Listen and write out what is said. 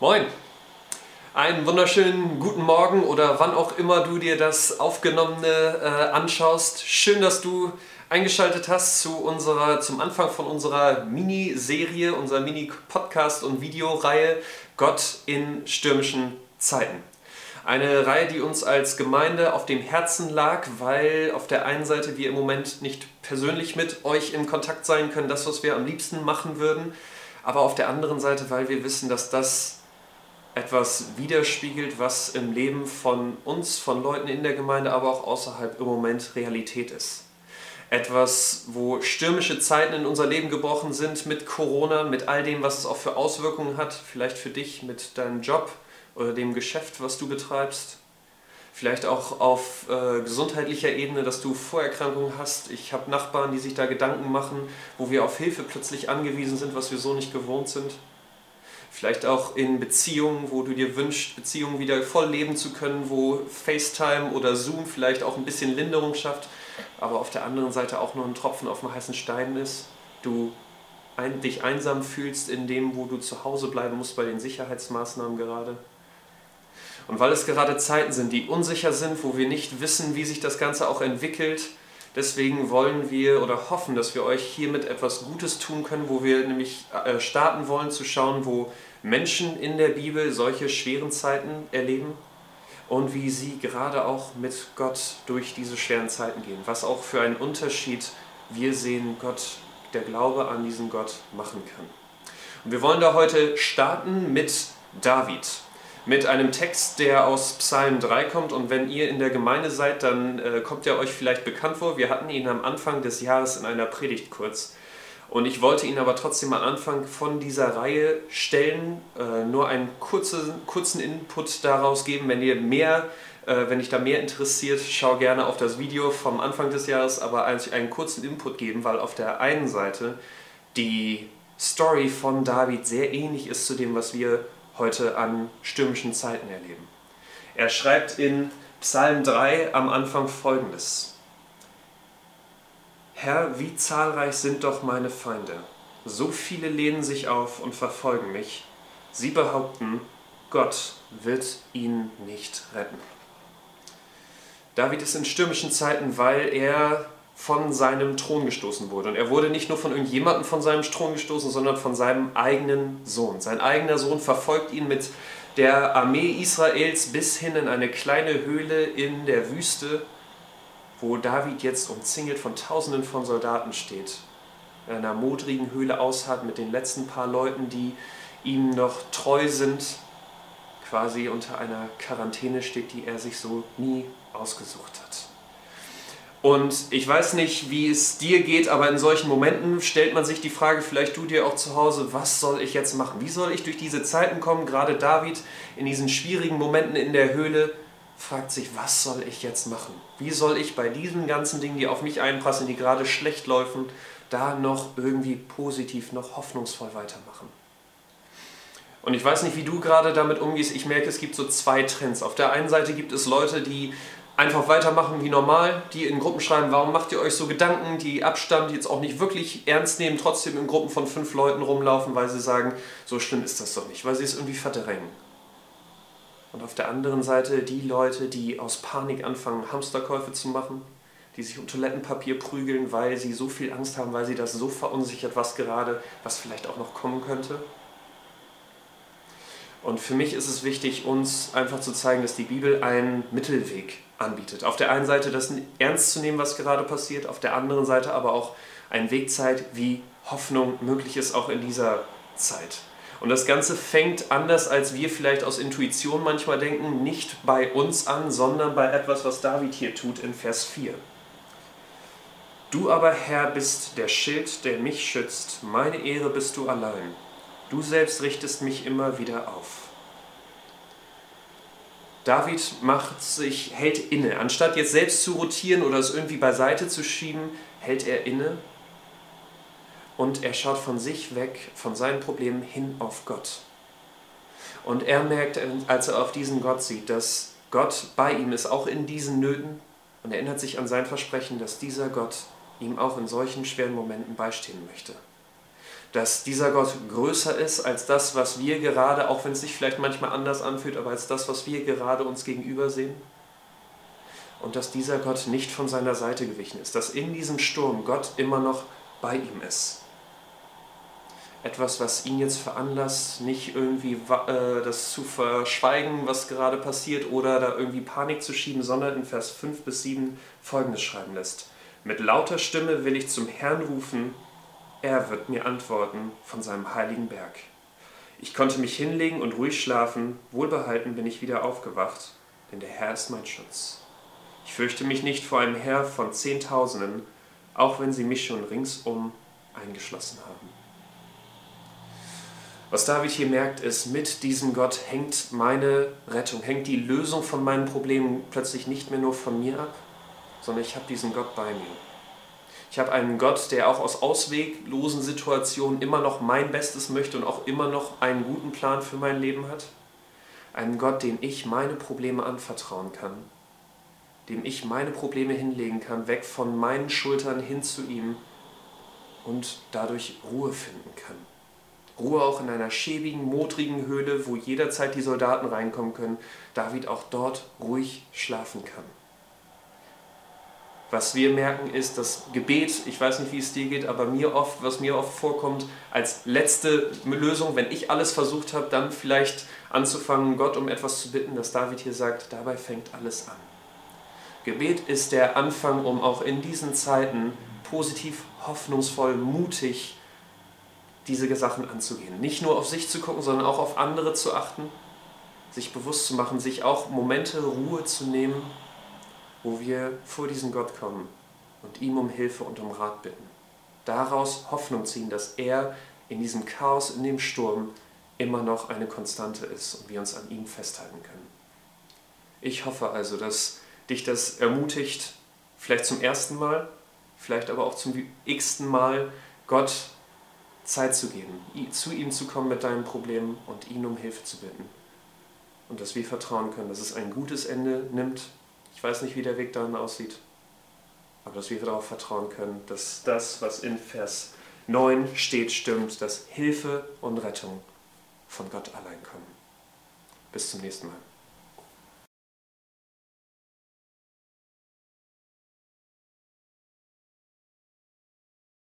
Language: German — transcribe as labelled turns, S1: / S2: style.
S1: Moin! Einen wunderschönen guten Morgen oder wann auch immer du dir das Aufgenommene äh, anschaust. Schön, dass du eingeschaltet hast zu unserer, zum Anfang von unserer Miniserie, unserer Mini-Podcast- und Videoreihe Gott in stürmischen Zeiten. Eine Reihe, die uns als Gemeinde auf dem Herzen lag, weil auf der einen Seite wir im Moment nicht persönlich mit euch in Kontakt sein können, das, was wir am liebsten machen würden, aber auf der anderen Seite, weil wir wissen, dass das etwas widerspiegelt, was im Leben von uns, von Leuten in der Gemeinde, aber auch außerhalb im Moment Realität ist. Etwas, wo stürmische Zeiten in unser Leben gebrochen sind mit Corona, mit all dem, was es auch für Auswirkungen hat, vielleicht für dich mit deinem Job oder dem Geschäft, was du betreibst. Vielleicht auch auf äh, gesundheitlicher Ebene, dass du Vorerkrankungen hast. Ich habe Nachbarn, die sich da Gedanken machen, wo wir auf Hilfe plötzlich angewiesen sind, was wir so nicht gewohnt sind. Vielleicht auch in Beziehungen, wo du dir wünschst, Beziehungen wieder voll leben zu können, wo FaceTime oder Zoom vielleicht auch ein bisschen Linderung schafft, aber auf der anderen Seite auch nur ein Tropfen auf dem heißen Stein ist. Du ein, dich einsam fühlst in dem, wo du zu Hause bleiben musst bei den Sicherheitsmaßnahmen gerade. Und weil es gerade Zeiten sind, die unsicher sind, wo wir nicht wissen, wie sich das Ganze auch entwickelt, Deswegen wollen wir oder hoffen, dass wir euch hiermit etwas Gutes tun können, wo wir nämlich äh, starten wollen zu schauen, wo Menschen in der Bibel solche schweren Zeiten erleben und wie sie gerade auch mit Gott durch diese schweren Zeiten gehen. Was auch für einen Unterschied wir sehen, Gott, der Glaube an diesen Gott machen kann. Und wir wollen da heute starten mit David mit einem Text, der aus Psalm 3 kommt. Und wenn ihr in der Gemeinde seid, dann äh, kommt er euch vielleicht bekannt vor. Wir hatten ihn am Anfang des Jahres in einer Predigt kurz. Und ich wollte ihn aber trotzdem am Anfang von dieser Reihe stellen, äh, nur einen kurzen, kurzen Input daraus geben. Wenn ihr mehr, äh, wenn dich da mehr interessiert, schau gerne auf das Video vom Anfang des Jahres, aber einen kurzen Input geben, weil auf der einen Seite die Story von David sehr ähnlich ist zu dem, was wir heute an stürmischen Zeiten erleben. Er schreibt in Psalm 3 am Anfang folgendes. Herr, wie zahlreich sind doch meine Feinde. So viele lehnen sich auf und verfolgen mich. Sie behaupten, Gott wird ihn nicht retten. David ist in stürmischen Zeiten, weil er von seinem Thron gestoßen wurde. Und er wurde nicht nur von irgendjemandem von seinem Thron gestoßen, sondern von seinem eigenen Sohn. Sein eigener Sohn verfolgt ihn mit der Armee Israels bis hin in eine kleine Höhle in der Wüste, wo David jetzt umzingelt von Tausenden von Soldaten steht. In einer modrigen Höhle ausharrt mit den letzten paar Leuten, die ihm noch treu sind, quasi unter einer Quarantäne steht, die er sich so nie ausgesucht hat. Und ich weiß nicht, wie es dir geht, aber in solchen Momenten stellt man sich die Frage, vielleicht du dir auch zu Hause, was soll ich jetzt machen? Wie soll ich durch diese Zeiten kommen? Gerade David in diesen schwierigen Momenten in der Höhle fragt sich, was soll ich jetzt machen? Wie soll ich bei diesen ganzen Dingen, die auf mich einpassen, die gerade schlecht laufen, da noch irgendwie positiv, noch hoffnungsvoll weitermachen? Und ich weiß nicht, wie du gerade damit umgehst. Ich merke, es gibt so zwei Trends. Auf der einen Seite gibt es Leute, die einfach weitermachen wie normal, die in Gruppen schreiben, warum macht ihr euch so Gedanken, die Abstand jetzt auch nicht wirklich ernst nehmen, trotzdem in Gruppen von fünf Leuten rumlaufen, weil sie sagen, so schlimm ist das doch nicht, weil sie es irgendwie verdrängen. Und auf der anderen Seite die Leute, die aus Panik anfangen, Hamsterkäufe zu machen, die sich um Toilettenpapier prügeln, weil sie so viel Angst haben, weil sie das so verunsichert, was gerade, was vielleicht auch noch kommen könnte. Und für mich ist es wichtig, uns einfach zu zeigen, dass die Bibel einen Mittelweg anbietet. Auf der einen Seite das ernst zu nehmen, was gerade passiert, auf der anderen Seite aber auch einen Weg zeigt, wie Hoffnung möglich ist, auch in dieser Zeit. Und das Ganze fängt anders, als wir vielleicht aus Intuition manchmal denken, nicht bei uns an, sondern bei etwas, was David hier tut in Vers 4. Du aber, Herr, bist der Schild, der mich schützt, meine Ehre bist du allein. Du selbst richtest mich immer wieder auf. David macht sich, hält inne. Anstatt jetzt selbst zu rotieren oder es irgendwie beiseite zu schieben, hält er inne und er schaut von sich weg, von seinen Problemen hin auf Gott. Und er merkt, als er auf diesen Gott sieht, dass Gott bei ihm ist, auch in diesen Nöten, und erinnert sich an sein Versprechen, dass dieser Gott ihm auch in solchen schweren Momenten beistehen möchte. Dass dieser Gott größer ist als das, was wir gerade, auch wenn es sich vielleicht manchmal anders anfühlt, aber als das, was wir gerade uns gegenüber sehen? Und dass dieser Gott nicht von seiner Seite gewichen ist, dass in diesem Sturm Gott immer noch bei ihm ist. Etwas, was ihn jetzt veranlasst, nicht irgendwie äh, das zu verschweigen, was gerade passiert, oder da irgendwie Panik zu schieben, sondern in Vers 5 bis 7 folgendes schreiben lässt. Mit lauter Stimme will ich zum Herrn rufen, er wird mir antworten von seinem heiligen Berg. Ich konnte mich hinlegen und ruhig schlafen, wohlbehalten bin ich wieder aufgewacht, denn der Herr ist mein Schutz. Ich fürchte mich nicht vor einem Heer von Zehntausenden, auch wenn sie mich schon ringsum eingeschlossen haben. Was David hier merkt, ist, mit diesem Gott hängt meine Rettung, hängt die Lösung von meinen Problemen plötzlich nicht mehr nur von mir ab, sondern ich habe diesen Gott bei mir. Ich habe einen Gott, der auch aus ausweglosen Situationen immer noch mein Bestes möchte und auch immer noch einen guten Plan für mein Leben hat. Einen Gott, den ich meine Probleme anvertrauen kann, dem ich meine Probleme hinlegen kann, weg von meinen Schultern hin zu ihm und dadurch Ruhe finden kann. Ruhe auch in einer schäbigen, modrigen Höhle, wo jederzeit die Soldaten reinkommen können, David auch dort ruhig schlafen kann. Was wir merken ist, dass Gebet, ich weiß nicht, wie es dir geht, aber mir oft, was mir oft vorkommt, als letzte Lösung, wenn ich alles versucht habe, dann vielleicht anzufangen, Gott um etwas zu bitten, dass David hier sagt, dabei fängt alles an. Gebet ist der Anfang, um auch in diesen Zeiten positiv, hoffnungsvoll, mutig diese Sachen anzugehen. Nicht nur auf sich zu gucken, sondern auch auf andere zu achten, sich bewusst zu machen, sich auch Momente Ruhe zu nehmen wo wir vor diesen Gott kommen und ihm um Hilfe und um Rat bitten. Daraus Hoffnung ziehen, dass er in diesem Chaos, in dem Sturm immer noch eine Konstante ist und wir uns an ihm festhalten können. Ich hoffe also, dass dich das ermutigt, vielleicht zum ersten Mal, vielleicht aber auch zum x-ten Mal, Gott Zeit zu geben, zu ihm zu kommen mit deinen Problemen und ihn um Hilfe zu bitten. Und dass wir vertrauen können, dass es ein gutes Ende nimmt ich weiß nicht, wie der Weg dann aussieht, aber dass wir darauf vertrauen können, dass das, was in Vers 9 steht, stimmt, dass Hilfe und Rettung von Gott allein kommen. Bis zum nächsten Mal.